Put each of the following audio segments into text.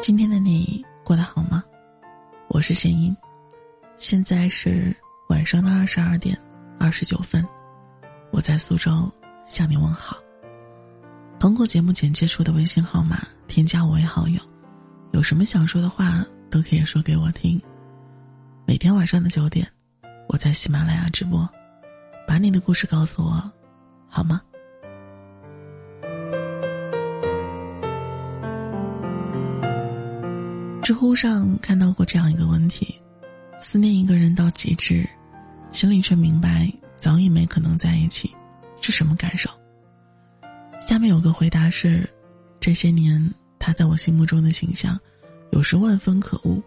今天的你过得好吗？我是贤英，现在是晚上的二十二点二十九分，我在苏州向你问好。通过节目简介处的微信号码添加我为好友，有什么想说的话都可以说给我听。每天晚上的九点，我在喜马拉雅直播，把你的故事告诉我，好吗？知乎上看到过这样一个问题：思念一个人到极致，心里却明白早已没可能在一起，是什么感受？下面有个回答是：这些年他在我心目中的形象，有时万分可恶，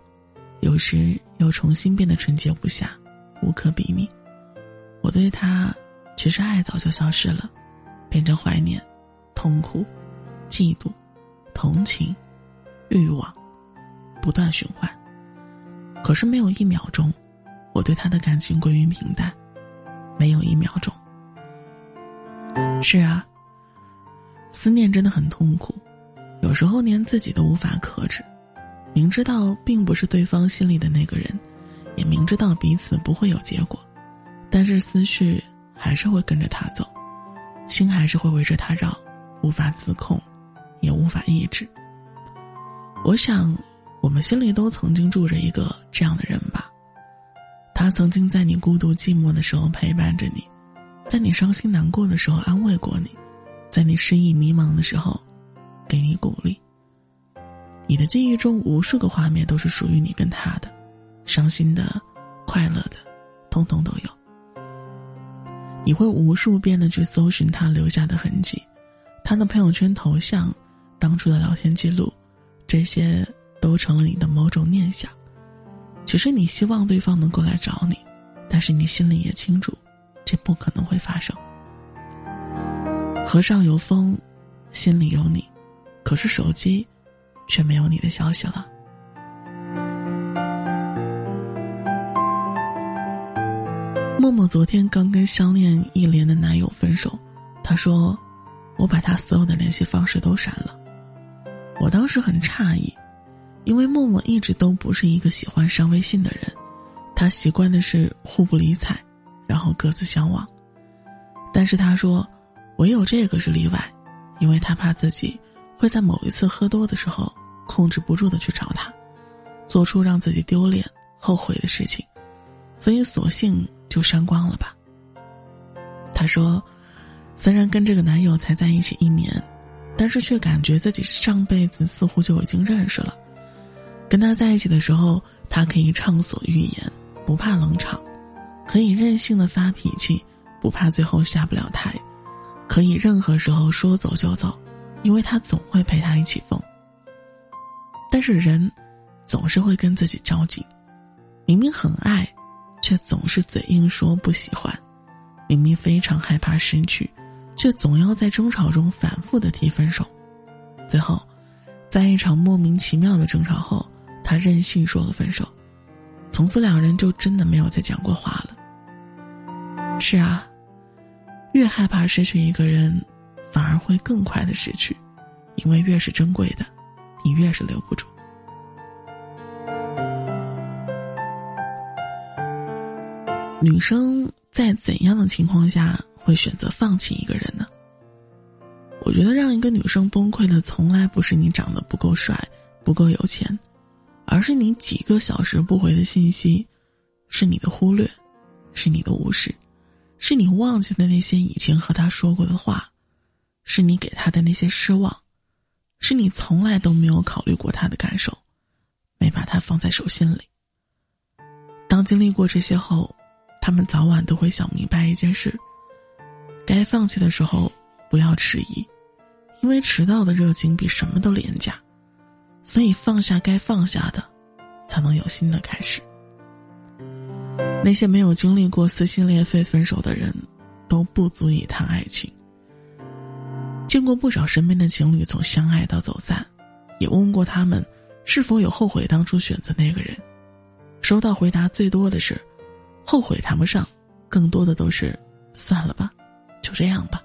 有时又重新变得纯洁无瑕，无可比拟。我对他，其实爱早就消失了，变成怀念、痛苦、嫉妒、同情、欲望。不断循环，可是没有一秒钟，我对他的感情归于平淡，没有一秒钟。是啊，思念真的很痛苦，有时候连自己都无法克制。明知道并不是对方心里的那个人，也明知道彼此不会有结果，但是思绪还是会跟着他走，心还是会围着他绕，无法自控，也无法抑制。我想。我们心里都曾经住着一个这样的人吧，他曾经在你孤独寂寞的时候陪伴着你，在你伤心难过的时候安慰过你，在你失意迷茫的时候，给你鼓励。你的记忆中无数个画面都是属于你跟他的，伤心的、快乐的，通通都有。你会无数遍的去搜寻他留下的痕迹，他的朋友圈头像，当初的聊天记录，这些。都成了你的某种念想，只是你希望对方能够来找你，但是你心里也清楚，这不可能会发生。河上有风，心里有你，可是手机，却没有你的消息了。默默昨天刚跟相恋一年的男友分手，他说，我把他所有的联系方式都删了，我当时很诧异。因为默默一直都不是一个喜欢上微信的人，他习惯的是互不理睬，然后各自相忘。但是他说，唯有这个是例外，因为他怕自己会在某一次喝多的时候控制不住的去找他，做出让自己丢脸后悔的事情，所以索性就删光了吧。他说，虽然跟这个男友才在一起一年，但是却感觉自己上辈子似乎就已经认识了。跟他在一起的时候，他可以畅所欲言，不怕冷场；可以任性的发脾气，不怕最后下不了台；可以任何时候说走就走，因为他总会陪他一起疯。但是人，总是会跟自己较劲，明明很爱，却总是嘴硬说不喜欢；明明非常害怕失去，却总要在争吵中反复的提分手。最后，在一场莫名其妙的争吵后。他任性说了分手，从此两人就真的没有再讲过话了。是啊，越害怕失去一个人，反而会更快的失去，因为越是珍贵的，你越是留不住。女生在怎样的情况下会选择放弃一个人呢？我觉得让一个女生崩溃的，从来不是你长得不够帅，不够有钱。而是你几个小时不回的信息，是你的忽略，是你的无视，是你忘记的那些以前和他说过的话，是你给他的那些失望，是你从来都没有考虑过他的感受，没把他放在手心里。当经历过这些后，他们早晚都会想明白一件事：该放弃的时候不要迟疑，因为迟到的热情比什么都廉价。所以放下该放下的，才能有新的开始。那些没有经历过撕心裂肺分手的人，都不足以谈爱情。见过不少身边的情侣从相爱到走散，也问过他们是否有后悔当初选择那个人，收到回答最多的是，后悔谈不上，更多的都是算了吧，就这样吧。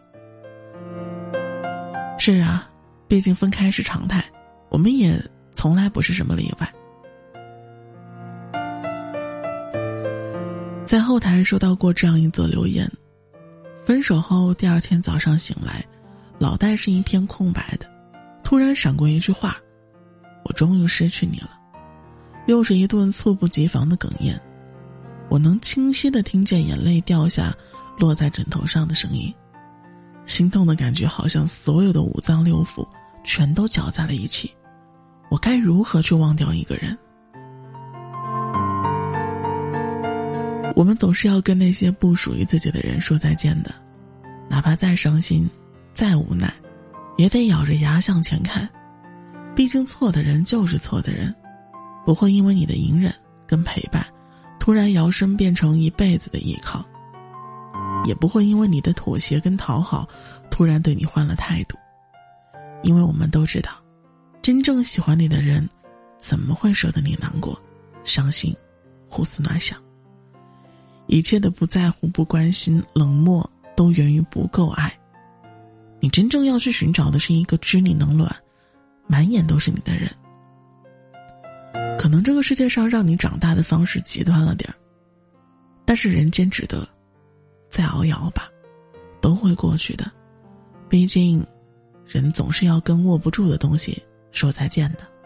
是啊，毕竟分开是常态。我们也从来不是什么例外。在后台收到过这样一则留言：分手后第二天早上醒来，脑袋是一片空白的，突然闪过一句话：“我终于失去你了。”又是一顿猝不及防的哽咽，我能清晰的听见眼泪掉下，落在枕头上的声音，心痛的感觉好像所有的五脏六腑全都搅在了一起，我该如何去忘掉一个人？我们总是要跟那些不属于自己的人说再见的，哪怕再伤心，再无奈，也得咬着牙向前看，毕竟错的人就是错的人。不会因为你的隐忍跟陪伴，突然摇身变成一辈子的依靠；也不会因为你的妥协跟讨好，突然对你换了态度。因为我们都知道，真正喜欢你的人，怎么会舍得你难过、伤心、胡思乱想？一切的不在乎、不关心、冷漠，都源于不够爱。你真正要去寻找的是一个知你能暖、满眼都是你的人。可能这个世界上让你长大的方式极端了点儿，但是人间值得，再熬一熬吧，都会过去的。毕竟，人总是要跟握不住的东西说再见的。